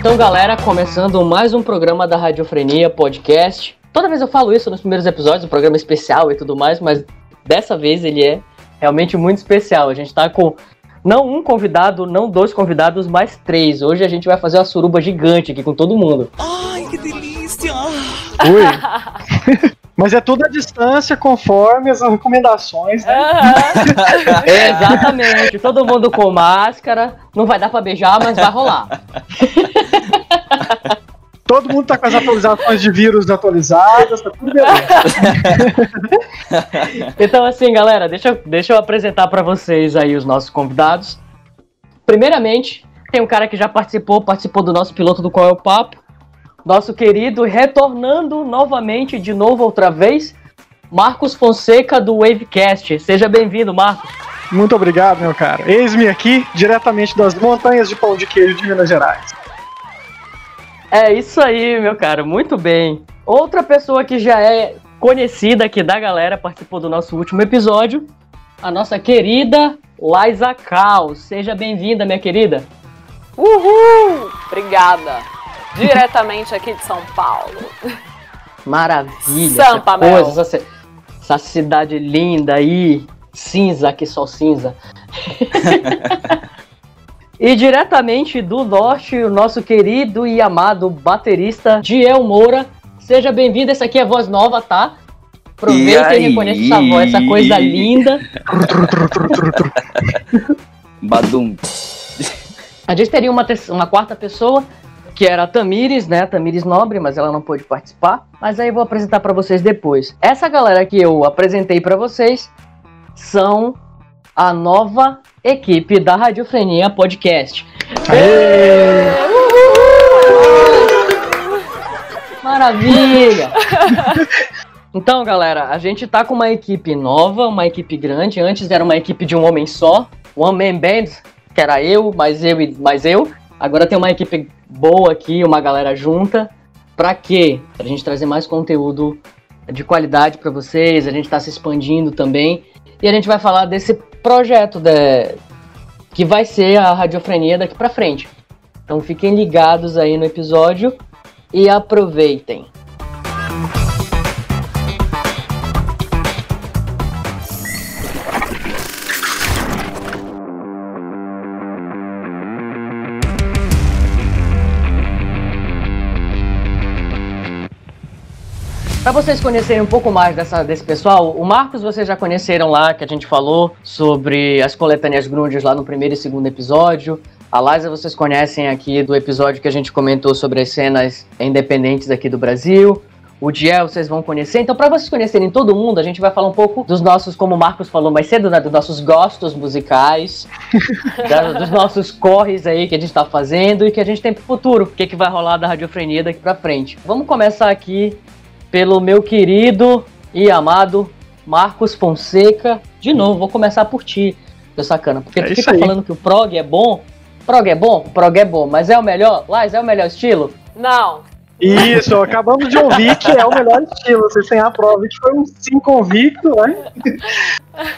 Então, galera, começando mais um programa da Radiofrenia Podcast. Toda vez eu falo isso nos primeiros episódios, um programa especial e tudo mais, mas dessa vez ele é realmente muito especial. A gente tá com não um convidado, não dois convidados, mas três. Hoje a gente vai fazer uma suruba gigante aqui com todo mundo. Ai, que delícia! Ui! Mas é tudo à distância, conforme as recomendações, né? É, exatamente. Todo mundo com máscara. Não vai dar pra beijar, mas vai rolar. Todo mundo tá com as atualizações de vírus atualizadas, tá tudo beleza. Então, assim, galera, deixa, eu- deixa eu apresentar pra vocês aí os nossos convidados. Primeiramente, tem um cara que já participou, participou do nosso piloto do Qual é o Papo. Nosso querido, retornando novamente, de novo, outra vez, Marcos Fonseca do Wavecast. Seja bem-vindo, Marcos. Muito obrigado, meu cara. Eis-me aqui, diretamente das montanhas de pão de queijo de Minas Gerais. É isso aí, meu cara, muito bem. Outra pessoa que já é conhecida aqui da galera, participou do nosso último episódio, a nossa querida Liza Cal. Seja bem-vinda, minha querida. Uhul! Obrigada. Diretamente aqui de São Paulo. Maravilha. Sampa, essa Mel. coisa, essa, essa cidade linda aí, cinza, aqui só cinza. e diretamente do norte, o nosso querido e amado baterista Diel Moura. Seja bem-vindo, essa aqui é a voz nova, tá? Aproveita e, aí? reconheça essa voz, essa coisa linda. Badum. A gente teria uma, uma quarta pessoa, que era a Tamires, né? Tamires Nobre, mas ela não pôde participar. Mas aí eu vou apresentar pra vocês depois. Essa galera que eu apresentei pra vocês são a nova equipe da Radiofrenia Podcast. Maravilha! Então, galera, a gente tá com uma equipe nova, uma equipe grande. Antes era uma equipe de um homem só, One Man Band, que era eu, mais eu e mais eu. Agora tem uma equipe boa aqui, uma galera junta. Pra quê? Pra gente trazer mais conteúdo de qualidade pra vocês. A gente tá se expandindo também. E a gente vai falar desse projeto de- que vai ser a radiofrenia daqui pra frente. Então fiquem ligados aí no episódio e aproveitem. Para vocês conhecerem um pouco mais dessa, desse pessoal, o Marcos vocês já conheceram lá, que a gente falou sobre as coletâneas Grundes lá no primeiro e segundo episódio. A Liza vocês conhecem aqui do episódio que a gente comentou sobre as cenas independentes aqui do Brasil. O Diel vocês vão conhecer. Então, para vocês conhecerem todo mundo, a gente vai falar um pouco dos nossos, como o Marcos falou mais cedo, né, dos nossos gostos musicais, da- dos nossos corres aí que a gente tá fazendo e que a gente tem pro futuro. O que, que vai rolar da radiofrenia daqui pra frente. Vamos começar aqui pelo meu querido e amado Marcos Fonseca. De novo, vou começar por ti, seu sacana. Porque É tu fica aí. falando que o prog é bom. Prog é bom? Prog é bom, mas é o melhor? Lais, é o melhor estilo? Não. Isso, acabamos de ouvir que é o melhor estilo. Vocês têm a prova que foi um sim convicto, né?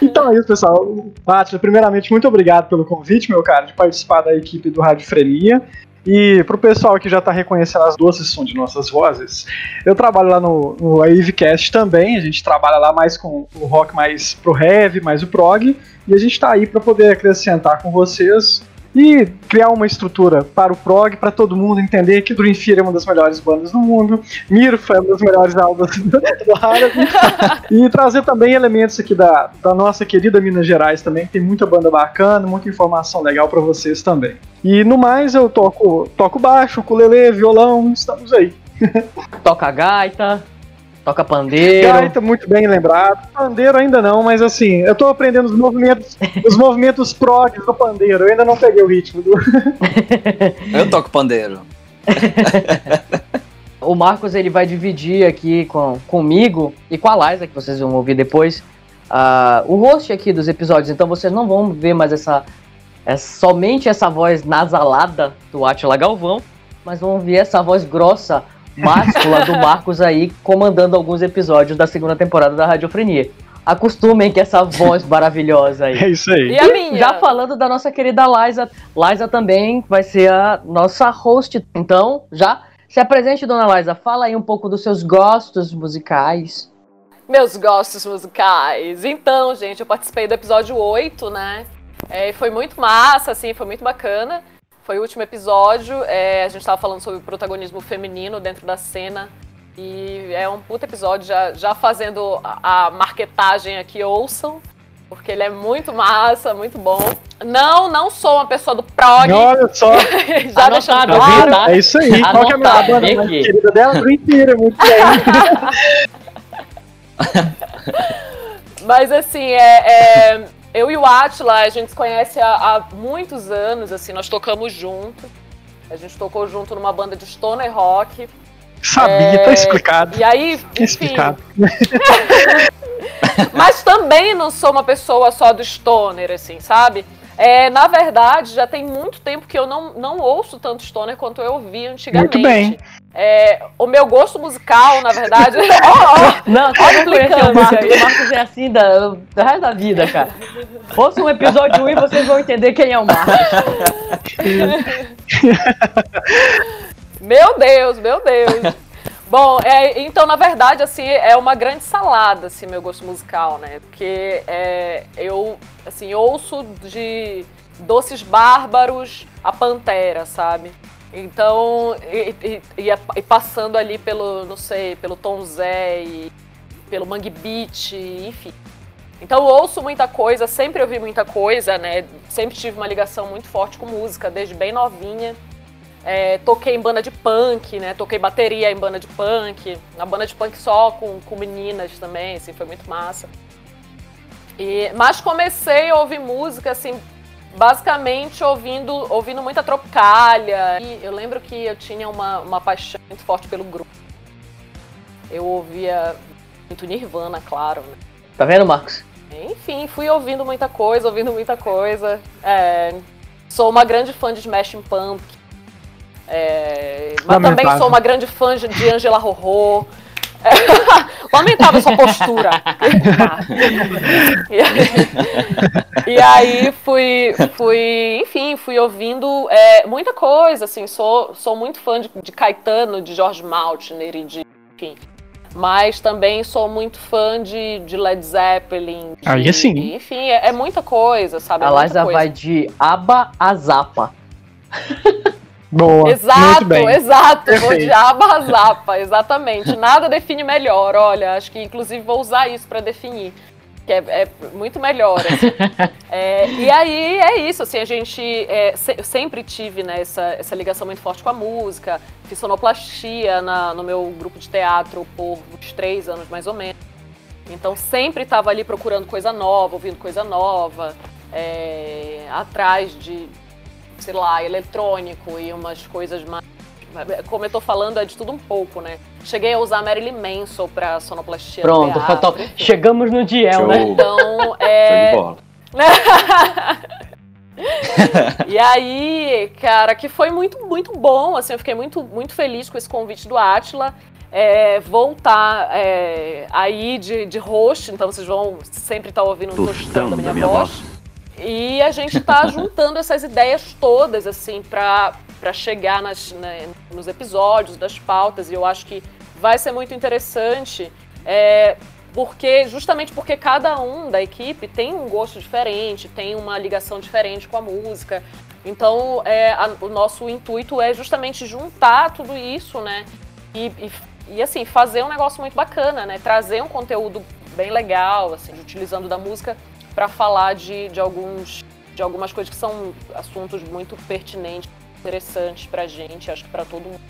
Então é isso, pessoal. Bátila, primeiramente, muito obrigado pelo convite, meu cara, de participar da equipe do Rádio Frenia. E pro pessoal que já tá reconhecendo as doces som de nossas vozes, eu trabalho lá no, no Wavecast também. A gente trabalha lá mais com o rock mais pro heavy, mais o prog. E a gente tá aí para poder acrescentar com vocês e criar uma estrutura para o prog, para todo mundo entender que Dream Theater é uma das melhores bandas do mundo, Mirfa é uma das melhores almas do árabe, e trazer também elementos aqui da, da nossa querida Minas Gerais também, que tem muita banda bacana, muita informação legal para vocês também. E no mais eu toco, toco baixo, ukulele, violão, estamos aí. Toca gaita, toca pandeiro. Gaita, muito bem lembrado. Pandeiro ainda não, mas assim, eu tô aprendendo os movimentos, os movimentos prog do pandeiro. Eu ainda não peguei o ritmo do. Eu toco pandeiro. O Marcos ele vai dividir aqui com, comigo e com a Liza, que vocês vão ouvir depois, ah, o host aqui dos episódios. Então vocês não vão ver mais essa, essa somente essa voz nasalada do Atila Galvão, mas vão ouvir essa voz grossa, máscula do Marcos aí, comandando alguns episódios da segunda temporada da Radiofrenia. acostumem com essa voz maravilhosa aí. É isso aí. E a minha? Já falando da nossa querida Liza, Liza também vai ser a nossa host. Então, já se apresente, dona Liza. Fala aí um pouco dos seus gostos musicais. Meus gostos musicais. Então, gente, eu participei do episódio 8, né? É, e foi muito massa, assim, foi muito bacana. Foi o último episódio. é, a gente tava falando sobre o protagonismo feminino dentro da cena. E é um puta episódio, já, já fazendo a, a marketagem aqui, ouçam. Porque ele é muito massa, muito bom. Não, não sou uma pessoa do prog. Olha só, já Anotado, deixando claro. Tá? é isso aí. Qual que é a minha Anotado, banda mais querida dela? Theater, muito bem. Mas assim, é, é, eu e o Atila, a gente se conhece há, há muitos anos, assim, nós tocamos junto. A gente tocou junto numa banda de stoner rock. Sabia, É, tá explicado. E aí, Tá enfim, explicado. mas também não sou uma pessoa só do stoner, assim, sabe? É, na verdade, já tem muito tempo que eu não, não ouço tanto stoner quanto eu ouvia antigamente. Muito bem. É, o meu gosto musical, na verdade. Ó, ó, Não, não conheceu o Marcos. O Marcos é assim da, do resto da vida, cara. Ouça um episódio 1 e vocês vão entender quem é o Marcos. Meu Deus, meu Deus. Bom, é, então, na verdade, assim, é uma grande salada, assim, meu gosto musical, né? Porque é, eu, assim, ouço de Doces Bárbaros a Pantera, sabe? Então, e, e- e passando ali pelo, não sei, pelo Tom Zé e pelo Mangue Beat, enfim. Então ouço muita coisa, sempre ouvi muita coisa, né? Sempre tive uma ligação muito forte com música, desde bem novinha. É, toquei em banda de punk, né? Toquei bateria em banda de punk. Na banda de punk só com, com meninas também, assim, foi muito massa. E, mas comecei a ouvir música, assim, basicamente ouvindo, ouvindo muita Tropicália. E eu lembro que eu tinha uma, uma paixão muito forte pelo grupo. Eu ouvia muito Nirvana, claro, né? Tá vendo, Marcos? Enfim, fui ouvindo muita coisa, ouvindo muita coisa. É, sou uma grande fã de Smashing Pumpkins. É, mas também sou uma grande fã de- de Angela Rorô. É, lamentável sua postura. e, aí, e aí fui, fui, enfim, fui ouvindo é, muita coisa, assim, sou, sou muito fã de, de Caetano, de George Maltner e de, enfim. Mas também sou muito fã de, de Led Zeppelin. de- Aí sim. Enfim, é, é muita coisa, sabe? É A Liza coisa. vai de aba a zapa. Boa. Muito Exato, bem. exato. Vou Perfeito. de aba a zapa, exatamente. Nada define melhor. Olha, acho que inclusive vou usar isso para definir. Que é, é muito melhor. assim. É, e aí é isso, assim, a gente é, se- sempre tive né, essa, essa ligação muito forte com a música. Fiz sonoplastia na- no meu grupo de teatro por uns três anos mais ou menos. Então sempre estava ali procurando coisa nova, ouvindo coisa nova, é, atrás de, sei lá, eletrônico e umas coisas mais. Como eu tô falando, é de tudo um pouco, né? Cheguei a usar Marilyn Manson pra sonoplastia. no Pronto, teatro, enfim. chegamos no Diel, né? Então, Show de é. bola. e aí, cara, que foi muito, muito bom, assim, eu fiquei muito, muito feliz com esse convite do Atila. É, voltar é, aí de, de host, então vocês vão sempre estar ouvindo um tostão da minha, voz. E a gente tá juntando essas ideias todas, assim, pra chegar nas, né, nos episódios, das pautas, e eu acho que vai ser muito interessante, é, porque justamente porque cada um da equipe tem um gosto diferente, tem uma ligação diferente com a música. Então, é, a- o nosso intuito é justamente juntar tudo isso, né? E, e, e, assim, fazer um negócio muito bacana, né? Trazer um conteúdo bem legal, assim, utilizando da música para falar de, de alguns de algumas coisas que são assuntos muito pertinentes, interessantes pra gente, acho que pra todo mundo.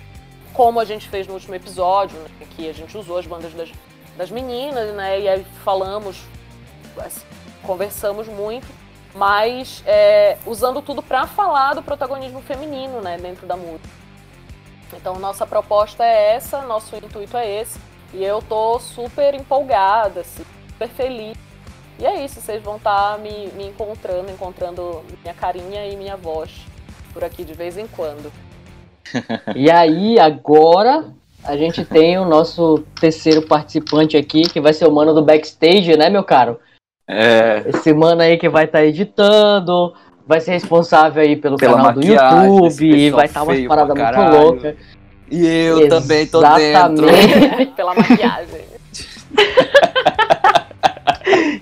Como a gente fez no último episódio, né, que a gente usou as bandas das, das meninas, né? E aí falamos, assim, conversamos muito, mas é, usando tudo pra falar do protagonismo feminino, né, dentro da música. Então nossa proposta é essa, nosso intuito é esse, e eu tô super empolgada, assim, super feliz. E é isso, vocês vão estar me, me encontrando, encontrando minha carinha e minha voz por aqui de vez em quando. E aí, agora, a gente tem o nosso terceiro participante aqui, que vai ser o mano do backstage, né, meu caro? É, Esse mano aí que vai estar editando, vai ser responsável aí pelo Pela canal do YouTube, vai estar umas feio paradas muito caralho. loucas. e eu também tô dentro. Exatamente. Pela maquiagem.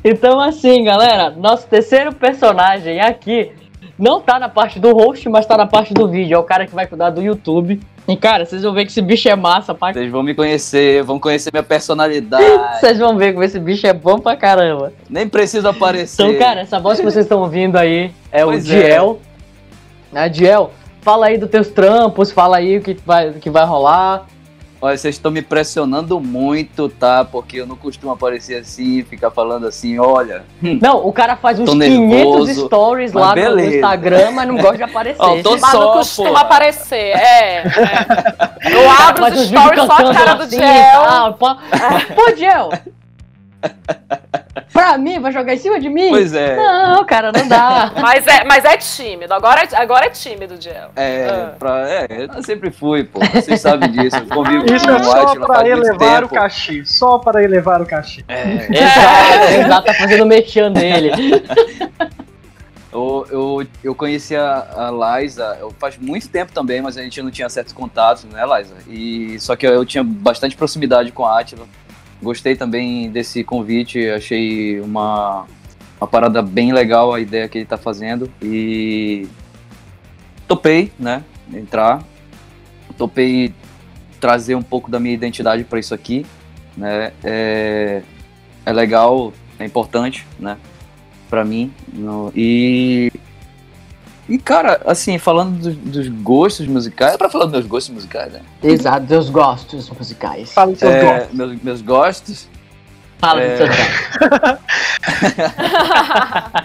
Então, assim, galera, nosso terceiro personagem aqui não tá na parte do host, mas tá na parte do vídeo. É o cara que vai cuidar do YouTube. E, cara, vocês vão ver que esse bicho é massa Vocês vão me conhecer, vão conhecer minha personalidade. Vocês vão ver como esse bicho é bom pra caramba. Nem preciso aparecer. Então, cara, essa voz que vocês estão ouvindo aí é Pois o é. Diel. Né, Diel, fala aí dos teus trampos, fala aí o que vai, o que vai rolar. Olha, vocês estão me pressionando muito, tá? Porque eu não costumo aparecer assim, ficar falando assim, olha. Não, o cara faz uns Tô 500 nervoso, stories lá no beleza. Instagram, mas não gosta de aparecer. Ó, tô Mas não só, costuma pô. aparecer, é. é. Eu abro os stories só a cara do assim, Gel. tal, pô. Pô, Diel! Pra mim, vai jogar em cima de mim? Pois é. Não, cara, não dá. Mas é, mas é tímido, agora é, agora é tímido, Gel. É, Ah. pra, é, eu sempre fui, pô. Vocês sabem disso. Eu convivo Isso com é o só Atila pra elevar o cachê. Só para elevar o cachê. É, Exato, exato, tá fazendo o mexão dele. eu, eu, eu conheci a, a Liza eu, faz muito tempo também, mas a gente não tinha certos contatos, né, Liza? E, só que eu, eu tinha bastante proximidade com a Atila. Gostei também desse convite, achei uma, uma parada bem legal a ideia que ele tá fazendo. E topei, né, entrar. Topei trazer um pouco da minha identidade para isso aqui, né? É, é legal, é importante, né? Pra mim. no- e. E, cara, assim, falando dos, dos gostos musicais. É pra falar dos meus gostos musicais, né? Exato, dos gostos musicais. Fala o seu É, gosto. meus, meus gostos. Fala É. dos seus gostos.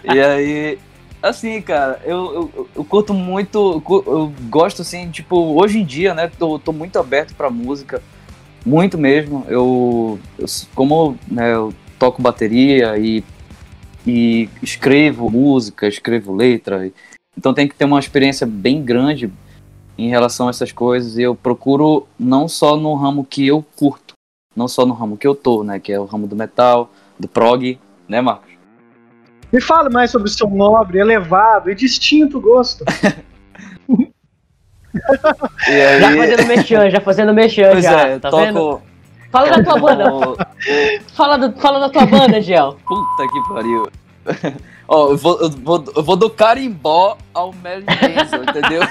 E aí. Assim, cara, eu, eu, eu curto muito. eu gosto, assim, tipo, hoje em dia, né? Tô, tô muito aberto pra música. Muito mesmo. Eu. eu como né, eu toco bateria e, e escrevo música, escrevo letra. e- Então tem que ter uma experiência bem grande em relação a essas coisas. E eu procuro não só no ramo que eu curto, não só no ramo que eu tô, né? Que é o ramo do metal, do prog, né, Marcos? Me fale mais sobre o seu nobre, elevado e distinto gosto. E aí, Já fazendo mexão, já fazendo mexão pois já. é, tá toco. vendo? Fala da tua banda. Fala, do- fala da tua banda, Gel. Puta que pariu. Ó, eu vou, eu, vou, eu vou do carimbó ao Mary Mason, entendeu?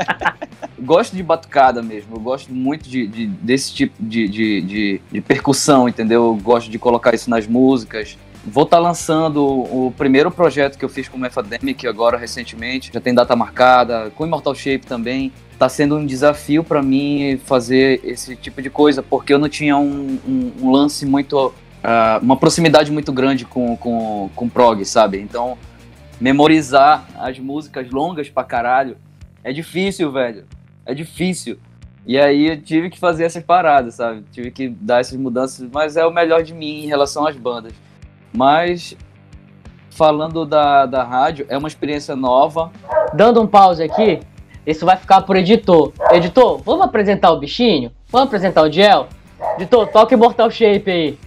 gosto de batucada mesmo, eu gosto muito de, de- desse tipo de, de, de, de percussão, entendeu? Eu gosto de colocar isso nas músicas. Vou estar lançando o, o primeiro projeto que eu fiz com o Mefademic agora recentemente, já tem data marcada, com Immortal Shape também. Tá sendo um desafio para mim fazer esse tipo de coisa, porque eu não tinha um, um- um lance muito ah, uma proximidade muito grande com, com, com prog, sabe? Então, memorizar as músicas longas pra caralho é difícil, velho. É difícil. E aí eu tive que fazer essas paradas, sabe? Tive que dar essas mudanças, mas é o melhor de mim em relação às bandas. Mas, falando da, da rádio, é uma experiência nova. Dando um pause aqui, isso vai ficar pro editor. Editor, vamos apresentar o bichinho? Vamos apresentar o Gel? Editor, toca Immortal Shape aí.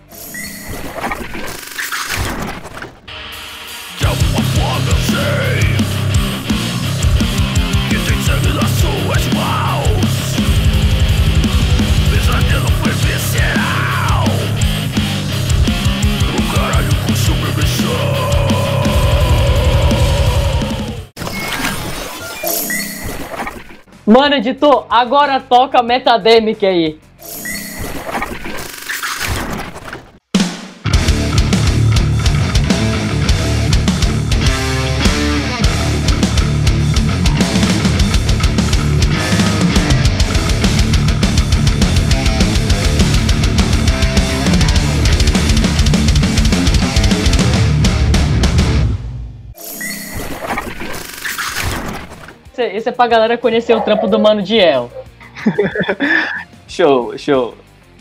Mano, editor, agora toca Metademic aí. É- Isso é pra galera conhecer o trampo do Mano Diel. Show, show.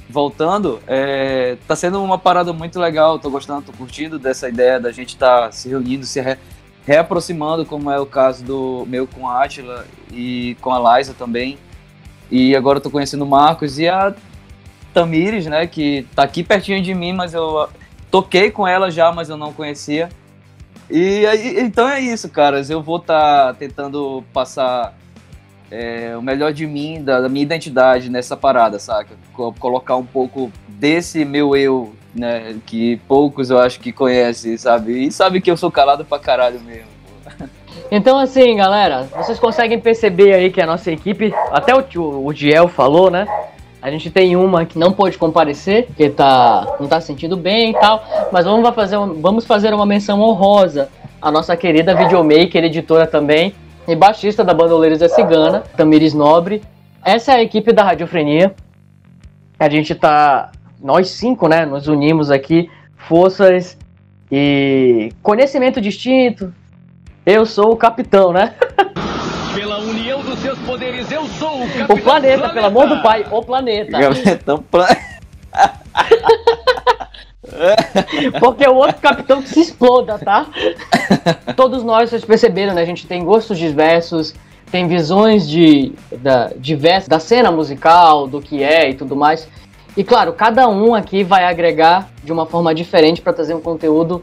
Voltando, é, tá sendo uma parada muito legal, tô gostando, tô curtindo dessa ideia da gente estar se reunindo, se re- reaproximando, como é o caso do meu com a Atila e com a Liza também. E agora eu tô conhecendo o Marcos e a Tamires, né? Que tá aqui pertinho de mim, mas eu toquei com ela já, mas eu não conhecia. E aí, então é isso, caras. Eu vou estar tentando passar é, o melhor de mim, da, da minha identidade nessa parada, saca? Co- Colocar um pouco desse meu eu, né? Que poucos eu acho que conhecem, sabe? E sabe que eu sou calado pra caralho mesmo. pô. Então, assim, galera, vocês conseguem perceber aí que a nossa equipe, até o, o Diel falou, né? A gente tem uma que não pôde comparecer, porque tá, não tá se sentindo bem e tal, mas vamos fazer, vamos fazer uma menção honrosa à nossa querida videomaker, editora também, e baixista da Bandoleiros da Cigana, Tamires Nobre. Essa é a equipe da Radiofrenia. A gente tá, nós cinco, né, nos unimos aqui, forças e conhecimento distinto, eu sou o capitão, né? Dos seus poderes, eu sou o Capitão O planeta, pelo amor do pai, o planeta. Então, pra- Porque o outro capitão que se exploda, tá? Todos nós, vocês perceberam, né? A gente tem gostos diversos, tem visões de, da, diversas da cena musical, do que é e tudo mais. E claro, cada um aqui vai agregar de uma forma diferente para trazer um conteúdo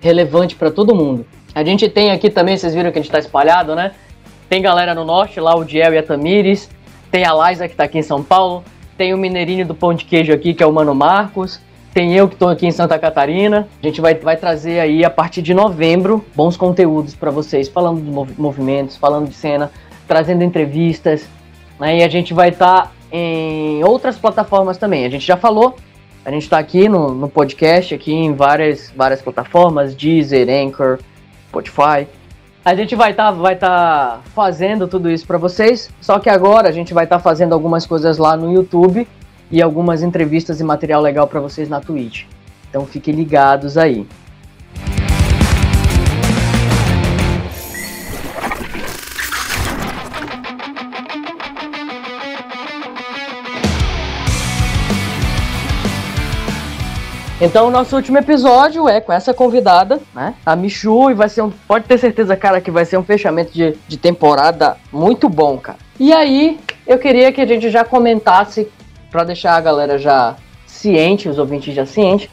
relevante para todo mundo. A gente tem aqui também, vocês viram que a gente tá espalhado, né? Tem galera no norte, lá o Diel e a Tamires. Tem a Liza que tá aqui em São Paulo. Tem o Mineirinho do Pão de Queijo aqui, que é o Mano Marcos. Tem eu que tô aqui em Santa Catarina. A gente vai, vai trazer aí, a partir de novembro, bons conteúdos para vocês, falando de mov- movimentos, falando de cena, trazendo entrevistas. Né? E a gente vai estar em outras plataformas também. A gente já falou, a gente tá aqui no, no podcast, aqui em várias, várias plataformas, Deezer, Anchor, Spotify. A gente vai estar vai tá fazendo tudo isso para vocês, só que agora a gente vai estar fazendo algumas coisas lá no YouTube e algumas entrevistas e material legal para vocês na Twitch. Então fiquem ligados aí. Então o nosso último episódio é com essa convidada, né? A Michu, e vai ser um. Pode ter certeza, cara, que vai ser um fechamento de, de temporada muito bom, cara. E aí, eu queria que a gente já comentasse, pra deixar a galera já ciente, os ouvintes já cientes,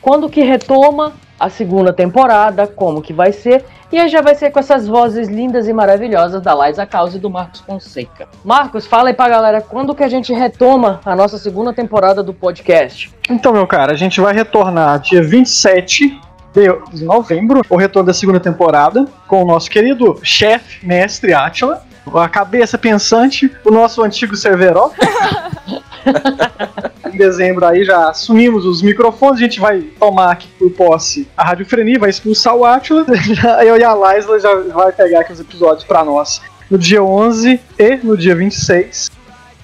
quando que retoma a segunda temporada, como que vai ser, e aí já vai ser com essas vozes lindas e maravilhosas da Liza Causa e do Marcos Fonseca. Marcos, fala aí pra galera, quando que a gente retoma a nossa segunda temporada do podcast? Então, meu cara, a gente vai retornar dia 27 de novembro, o retorno da segunda temporada, com o nosso querido chefe, mestre Atila, a cabeça pensante, o nosso antigo Cerveró. em dezembro aí já assumimos os microfones, a gente vai tomar aqui por posse a radiofrenia, vai expulsar o Atila, eu e a Laisla já vai pegar aqui os episódios pra nós no dia 11 e no dia 26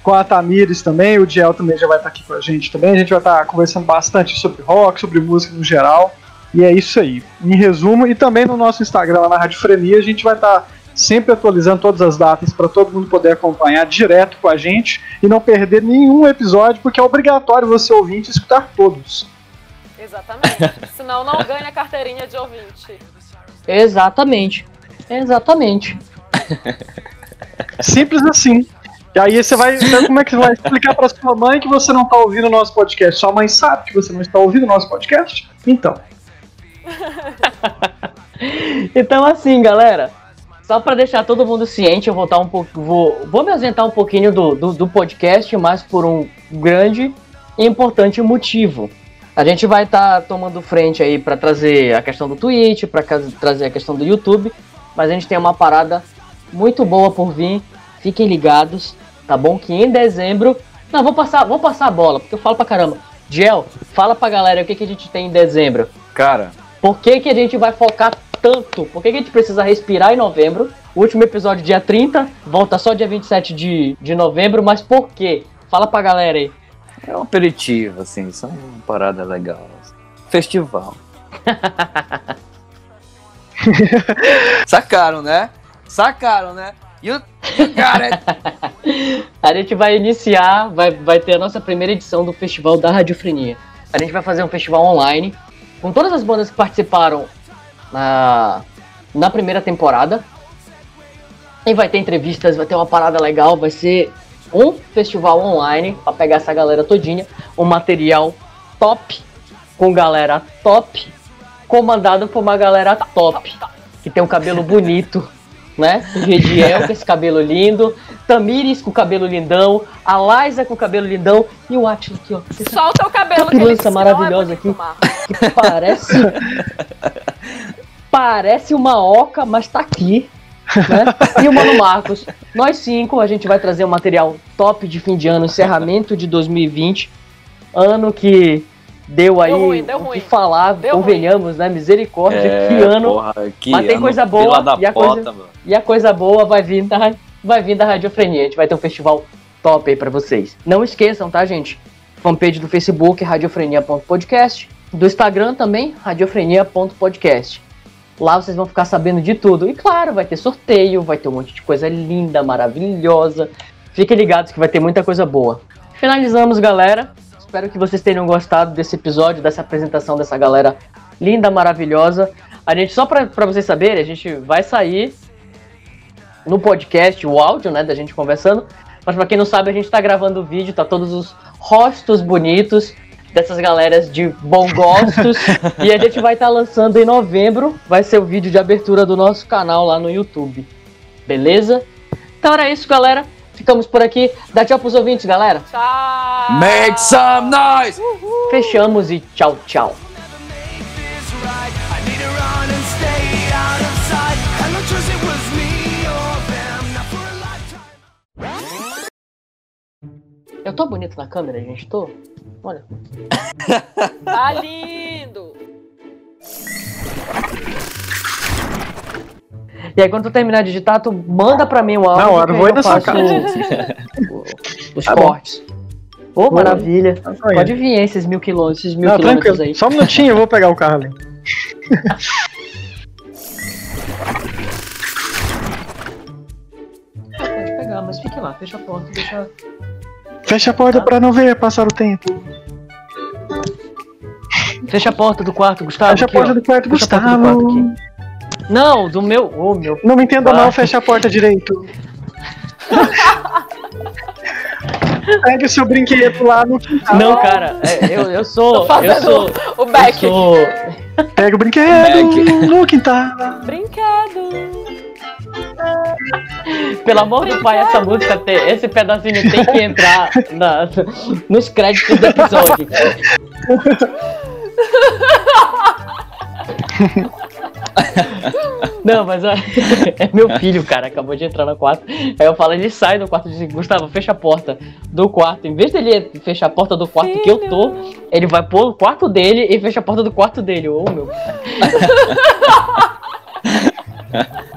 com a Tamires também, o Diel também já vai estar aqui com a gente também. A gente vai estar conversando bastante sobre rock, sobre música no geral. E é isso aí. Em resumo, e também no nosso Instagram, lá na Radiofrenia, a gente vai estar sempre atualizando todas as datas para todo mundo poder acompanhar direto com a gente e não perder nenhum episódio, porque é obrigatório você ouvinte escutar todos. Exatamente. Senão não ganha carteirinha de ouvinte. Exatamente. Exatamente. Simples assim. E aí você vai. então Como é que você vai explicar para sua mãe que você não está ouvindo o nosso podcast? Sua mãe sabe que você não está ouvindo o nosso podcast? Então. Então, assim, galera, só para deixar todo mundo ciente, eu vou um pouco, vou, vou me ausentar um pouquinho do, do, do podcast, mas por um grande e importante motivo. A gente vai estar tomando frente aí para trazer a questão do Twitch, para trazer a questão do YouTube, mas a gente tem uma parada muito boa por vir. Fiquem ligados, tá bom? Que em dezembro, não, vou passar, vou passar a bola, porque eu falo pra caramba. Gel, fala pra galera o que, que a gente tem em dezembro. Cara, Por que, que a gente vai focar tanto? Por que, que a gente precisa respirar em novembro? O último episódio dia 30, volta só dia 27 de, de novembro, mas por quê? Fala pra galera aí. é um aperitivo, assim, só uma parada legal. Festival. Sacaram, né? Sacaram, né? E o cara A gente vai iniciar, vai, vai ter a nossa primeira edição do Festival da Radiofrenia. A gente vai fazer um festival online com todas as bandas que participaram na, na primeira temporada. E vai ter entrevistas, vai ter uma parada legal, vai ser um festival online pra pegar essa galera todinha, um material top, com galera top, comandado por uma galera top, que tem um cabelo bonito, né? Gediel com esse cabelo lindo, Tamires com o cabelo lindão, a Liza com o cabelo lindão e o Atila aqui, ó. Solta o cabelo Que maravilhosa é bonito, aqui. Que parece. parece uma oca, mas tá aqui. Né? E o Mano Marcos, nós cinco, a gente vai trazer um material top de fim de ano, encerramento de 2020. Ano que deu aí ruim, deu o ruim. que falar, Deu convenhamos, né? Misericórdia, É, que ano. porra, que Mas tem ano coisa boa, e a coisa- pota, mano. E a coisa boa vai vir da, vai vir da Radiofrenia. A gente vai ter um festival top aí pra vocês. Não esqueçam, tá, gente? Fanpage do Facebook, radiofrenia.podcast. Do Instagram também, radiofrenia.podcast. Lá vocês vão ficar sabendo de tudo. E claro, vai ter sorteio, vai ter um monte de coisa linda, maravilhosa. Fiquem ligados que vai ter muita coisa boa. Finalizamos, galera. Espero que vocês tenham gostado desse episódio, dessa apresentação dessa galera linda, maravilhosa. A gente, só pra, pra vocês saberem, a gente vai sair no podcast o áudio, né, da gente conversando. Mas pra quem não sabe, a gente tá gravando o vídeo, tá todos os rostos bonitos dessas galeras de bom gostos. e a gente vai estar lançando em novembro, vai ser o vídeo de abertura do nosso canal lá no YouTube. Beleza? Então era isso, galera. Ficamos por aqui. Dá tchau pros ouvintes, galera. Tchau. Make some noise! Fechamos e tchau, tchau. Eu tô bonito na câmera, gente? Tô? Olha. Tá E aí, quando tu terminar de digitar, tu manda pra mim o áudio. Na hora, que vou ir na sua casa. Os Tá cortes. Ô, maravilha. Tá. Pode vir esses mil quilômetros, esses mil Não, quilômetros tranquilo. aí. Só um minutinho, eu vou pegar o carro ali. Pode pegar, mas fique lá, fecha a porta, deixa. Fecha a porta pra não ver passar o tempo. Fecha a porta do quarto, Gustavo. Fecha a aqui, porta ó. do quarto, Fecha a porta do Gustavo. quarto aqui. Não, do meu. Ô, meu. Não me entenda Ah. mal, fecha a porta direito. Pega o seu brinquedo lá no quintal. Não, cara, é, eu, eu sou. Tô Eu sou. o back. sou. Pega o brinquedo Back. no quintal. Brinquedo. Pelo amor do pai, essa música tem. Esse pedacinho tem que entrar na- nos créditos do episódio. Não, mas ó, é meu filho, cara, acabou de entrar no quarto. Aí eu falo, ele sai do quarto e diz, Gustavo, fecha a porta do quarto. Em vez dele fechar a porta do quarto que eu tô, ele vai pôr o quarto dele e fecha a porta do quarto dele. Ô, meu.